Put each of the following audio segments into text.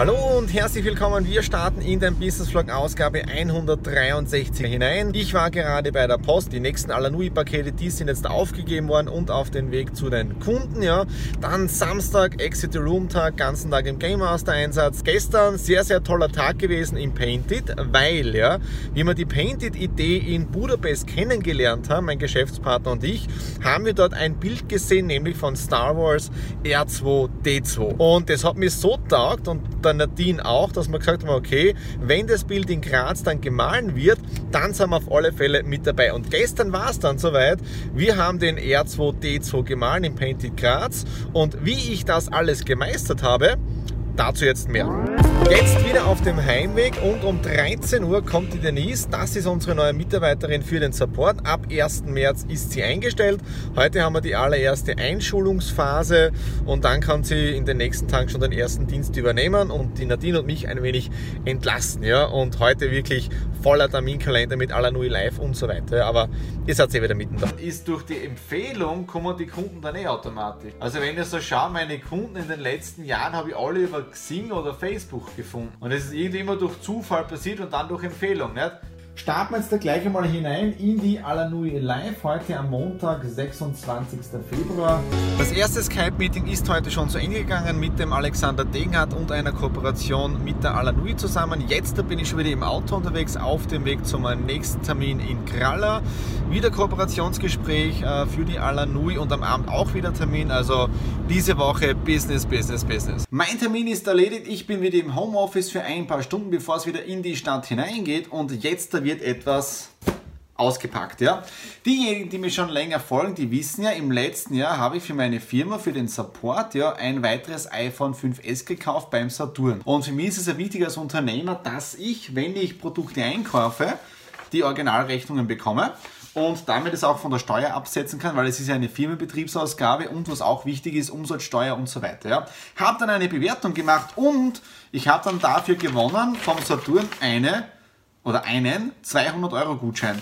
Hallo und herzlich willkommen. Wir starten in den Business Vlog Ausgabe 163 hinein. Ich war gerade bei der Post. Die nächsten Alanui-Pakete, die sind jetzt aufgegeben worden und auf den Weg zu den Kunden. Ja. Dann Samstag, Exit the Room Tag, ganzen Tag im Game Master Einsatz. Gestern sehr, sehr toller Tag gewesen im Painted, weil, ja, wie wir die Painted-Idee in Budapest kennengelernt haben, mein Geschäftspartner und ich, haben wir dort ein Bild gesehen, nämlich von Star Wars R2D2. Und das hat mir so taugt und da der Nadine auch, dass wir gesagt haben, okay, wenn das Bild in Graz dann gemahlen wird, dann sind wir auf alle Fälle mit dabei. Und gestern war es dann soweit, wir haben den R2D2 gemahlen in Painted Graz und wie ich das alles gemeistert habe, dazu jetzt mehr. Jetzt wieder auf dem Heimweg und um 13 Uhr kommt die Denise. Das ist unsere neue Mitarbeiterin für den Support. Ab 1. März ist sie eingestellt. Heute haben wir die allererste Einschulungsphase und dann kann sie in den nächsten Tagen schon den ersten Dienst übernehmen und die Nadine und mich ein wenig entlasten. Ja? Und heute wirklich voller Terminkalender mit Alanui Live und so weiter. Aber ihr seid eh wieder mittendrin. Ist durch die Empfehlung kommen die Kunden dann eh automatisch. Also wenn ihr so schaut, meine Kunden in den letzten Jahren habe ich alle über Xing oder Facebook gefunden. Und es ist irgendwie immer durch Zufall passiert und dann durch Empfehlung. Nicht? Starten wir jetzt da gleich einmal hinein in die Alanui Live heute am Montag, 26. Februar. Das erste Skype-Meeting ist heute schon zu Ende gegangen mit dem Alexander Degenhardt und einer Kooperation mit der Alanui zusammen. Jetzt bin ich schon wieder im Auto unterwegs auf dem Weg zum nächsten Termin in Kralla. Wieder Kooperationsgespräch äh, für die Alanui und am Abend auch wieder Termin. Also diese Woche Business, Business, Business. Mein Termin ist erledigt. Ich bin wieder im Homeoffice für ein paar Stunden, bevor es wieder in die Stadt hineingeht und jetzt wird wird etwas ausgepackt. Ja? Diejenigen, die mir schon länger folgen, die wissen ja, im letzten Jahr habe ich für meine Firma, für den Support, ja, ein weiteres iPhone 5S gekauft beim Saturn. Und für mich ist es ja wichtig als Unternehmer, dass ich, wenn ich Produkte einkaufe, die Originalrechnungen bekomme und damit es auch von der Steuer absetzen kann, weil es ist ja eine Firmenbetriebsausgabe und was auch wichtig ist, Umsatzsteuer und so weiter. Ja. Habe dann eine Bewertung gemacht und ich habe dann dafür gewonnen vom Saturn eine oder einen 200 Euro Gutschein.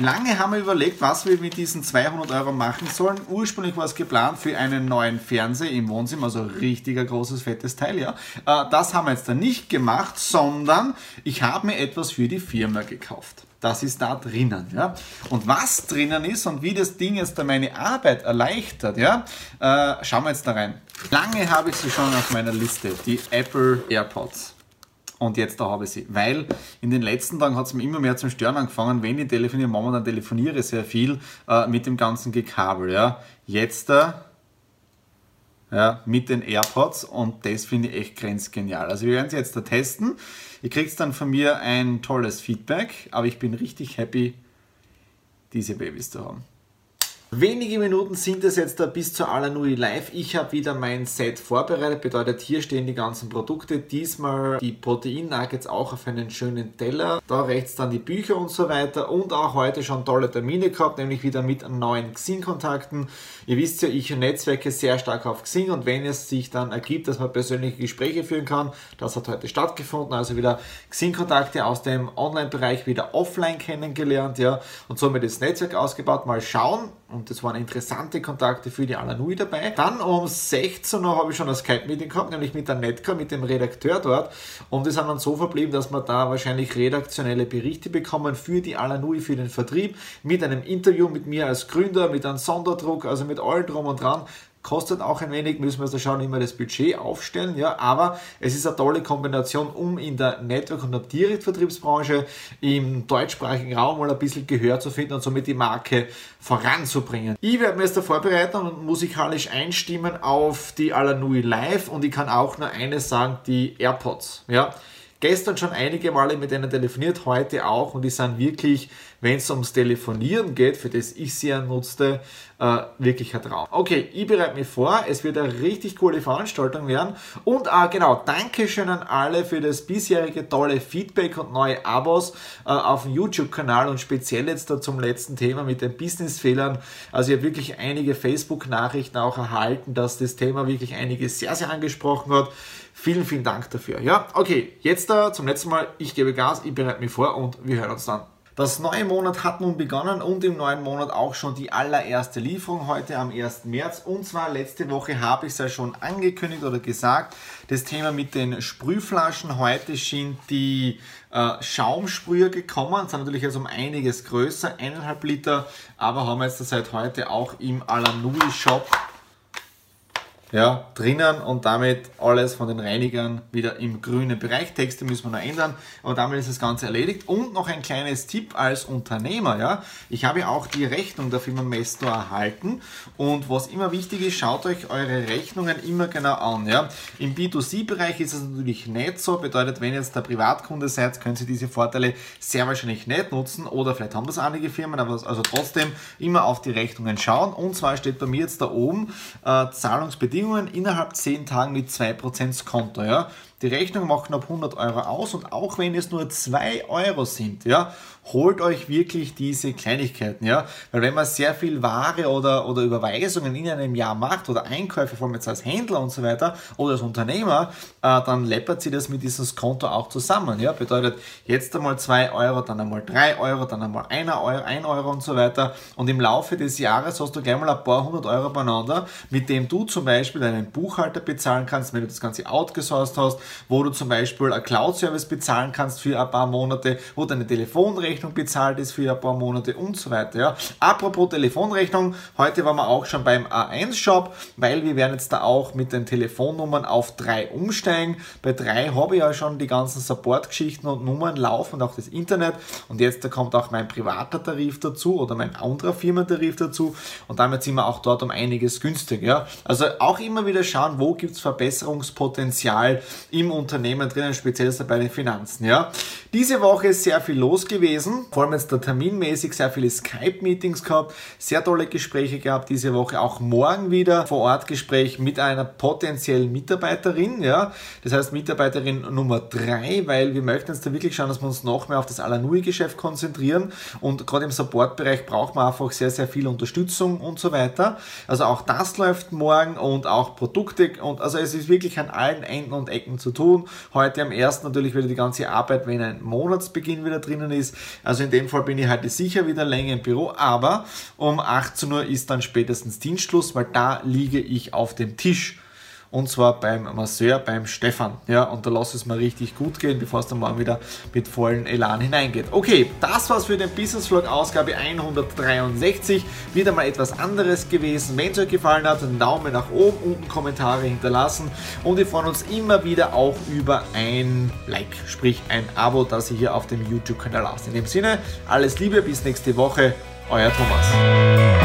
Lange haben wir überlegt, was wir mit diesen 200 Euro machen sollen. Ursprünglich war es geplant für einen neuen Fernseher im Wohnzimmer, also richtiger großes, fettes Teil, ja. Äh, das haben wir jetzt dann nicht gemacht, sondern ich habe mir etwas für die Firma gekauft. Das ist da drinnen, ja. Und was drinnen ist und wie das Ding jetzt meine Arbeit erleichtert, ja, äh, schauen wir jetzt da rein. Lange habe ich sie schon auf meiner Liste, die Apple AirPods. Und jetzt da habe ich sie. Weil in den letzten Tagen hat es mir immer mehr zum Stören angefangen. Wenn ich telefoniere, Mama, dann telefoniere sehr viel äh, mit dem ganzen Gekabel. Ja. Jetzt da äh, ja, mit den AirPods und das finde ich echt grenzgenial. Also wir werden sie jetzt da testen. Ihr kriegt dann von mir ein tolles Feedback, aber ich bin richtig happy, diese Babys zu haben. Wenige Minuten sind es jetzt da bis zur Alanui Live. Ich habe wieder mein Set vorbereitet, bedeutet hier stehen die ganzen Produkte. Diesmal die Protein-Nuggets auch auf einen schönen Teller. Da rechts dann die Bücher und so weiter und auch heute schon tolle Termine gehabt, nämlich wieder mit neuen Xing-Kontakten. Ihr wisst ja, ich netzwerke sehr stark auf Xing und wenn es sich dann ergibt, dass man persönliche Gespräche führen kann, das hat heute stattgefunden, also wieder Xing-Kontakte aus dem Online-Bereich wieder offline kennengelernt, ja, und somit das Netzwerk ausgebaut. Mal schauen, und das waren interessante Kontakte für die Alanui dabei. Dann um 16 Uhr habe ich schon ein Skype-Meeting gehabt, nämlich mit der Netka, mit dem Redakteur dort. Und wir sind dann so verblieben, dass wir da wahrscheinlich redaktionelle Berichte bekommen für die Alanui, für den Vertrieb, mit einem Interview mit mir als Gründer, mit einem Sonderdruck, also mit allem drum und dran. Kostet auch ein wenig, müssen wir also schauen, wie wir das Budget aufstellen, ja, aber es ist eine tolle Kombination, um in der Network- und der Direktvertriebsbranche im deutschsprachigen Raum mal ein bisschen Gehör zu finden und somit die Marke voranzubringen. Ich werde mir jetzt da vorbereiten und musikalisch einstimmen auf die Alanui Live und ich kann auch nur eines sagen, die AirPods, ja. Gestern schon einige Male mit denen telefoniert, heute auch und die sind wirklich wenn es ums Telefonieren geht, für das ich sie ja nutzte, äh, wirklich ein Traum. Okay, ich bereite mich vor, es wird eine richtig coole Veranstaltung werden und äh, genau, Dankeschön an alle für das bisherige tolle Feedback und neue Abos äh, auf dem YouTube-Kanal und speziell jetzt da zum letzten Thema mit den Business-Fehlern. Also ich habe wirklich einige Facebook-Nachrichten auch erhalten, dass das Thema wirklich einige sehr, sehr angesprochen hat. Vielen, vielen Dank dafür. Ja, okay, jetzt da zum letzten Mal, ich gebe Gas, ich bereite mich vor und wir hören uns dann. Das neue Monat hat nun begonnen und im neuen Monat auch schon die allererste Lieferung heute am 1. März. Und zwar letzte Woche habe ich es ja schon angekündigt oder gesagt, das Thema mit den Sprühflaschen. Heute sind die äh, Schaumsprüher gekommen, sind natürlich jetzt um einiges größer, eineinhalb Liter, aber haben jetzt seit heute auch im Alanui Shop ja, drinnen und damit alles von den Reinigern wieder im grünen Bereich. Texte müssen wir noch ändern, aber damit ist das Ganze erledigt. Und noch ein kleines Tipp als Unternehmer, ja. Ich habe auch die Rechnung der Firma Mesto erhalten und was immer wichtig ist, schaut euch eure Rechnungen immer genau an, ja. Im B2C-Bereich ist es natürlich nicht so, bedeutet, wenn ihr jetzt der Privatkunde seid, können Sie diese Vorteile sehr wahrscheinlich nicht nutzen oder vielleicht haben das einige Firmen, aber also trotzdem immer auf die Rechnungen schauen und zwar steht bei mir jetzt da oben äh, Zahlungsbedingungen Bedingungen innerhalb 10 Tagen mit 2% Konto. Ja? Die Rechnung macht knapp 100 Euro aus und auch wenn es nur 2 Euro sind, ja, holt euch wirklich diese Kleinigkeiten, ja, weil wenn man sehr viel Ware oder, oder Überweisungen in einem Jahr macht oder Einkäufe, vor allem jetzt als Händler und so weiter oder als Unternehmer, äh, dann läppert sie das mit diesem Konto auch zusammen, ja, bedeutet jetzt einmal 2 Euro, dann einmal 3 Euro, dann einmal 1 Euro, 1 Euro und so weiter. Und im Laufe des Jahres hast du gleich mal ein paar hundert Euro beieinander, mit dem du zum Beispiel deinen Buchhalter bezahlen kannst, wenn du das Ganze outgesourced hast, wo du zum Beispiel ein Cloud-Service bezahlen kannst für ein paar Monate, wo deine Telefonrechnung bezahlt ist für ein paar Monate und so weiter. Ja. Apropos Telefonrechnung, heute waren wir auch schon beim A1-Shop, weil wir werden jetzt da auch mit den Telefonnummern auf 3 umsteigen. Bei 3 habe ich ja schon die ganzen Support-Geschichten und Nummern laufen und auch das Internet und jetzt da kommt auch mein privater Tarif dazu oder mein anderer Firmentarif dazu und damit sind wir auch dort um einiges günstiger. Also auch immer wieder schauen, wo gibt es Verbesserungspotenzial im Unternehmen drinnen, speziell bei den Finanzen. Ja. Diese Woche ist sehr viel los gewesen, vor allem jetzt da terminmäßig sehr viele Skype-Meetings gehabt, sehr tolle Gespräche gehabt diese Woche, auch morgen wieder vor Ort Gespräch mit einer potenziellen Mitarbeiterin, ja, das heißt Mitarbeiterin Nummer drei, weil wir möchten jetzt da wirklich schauen, dass wir uns noch mehr auf das Alanui-Geschäft konzentrieren und gerade im Support-Bereich braucht man einfach sehr, sehr viel Unterstützung und so weiter. Also auch das läuft morgen und auch Produkte und also es ist wirklich an allen Enden und Ecken zu tun. Heute am ersten natürlich wieder die ganze Arbeit, wenn ein Monatsbeginn wieder drinnen ist. Also in dem Fall bin ich heute sicher wieder länger im Büro, aber um 18 Uhr ist dann spätestens Dienstschluss, weil da liege ich auf dem Tisch und zwar beim Masseur, beim Stefan. Ja, und da lass es mal richtig gut gehen, bevor es dann morgen wieder mit vollen Elan hineingeht. Okay, das war's für den Business Vlog Ausgabe 163. Wieder mal etwas anderes gewesen. Wenn es euch gefallen hat, einen Daumen nach oben, unten Kommentare hinterlassen und wir freuen uns immer wieder auch über ein Like, sprich ein Abo, das ihr hier auf dem YouTube-Kanal lasst. In dem Sinne, alles Liebe, bis nächste Woche, euer Thomas.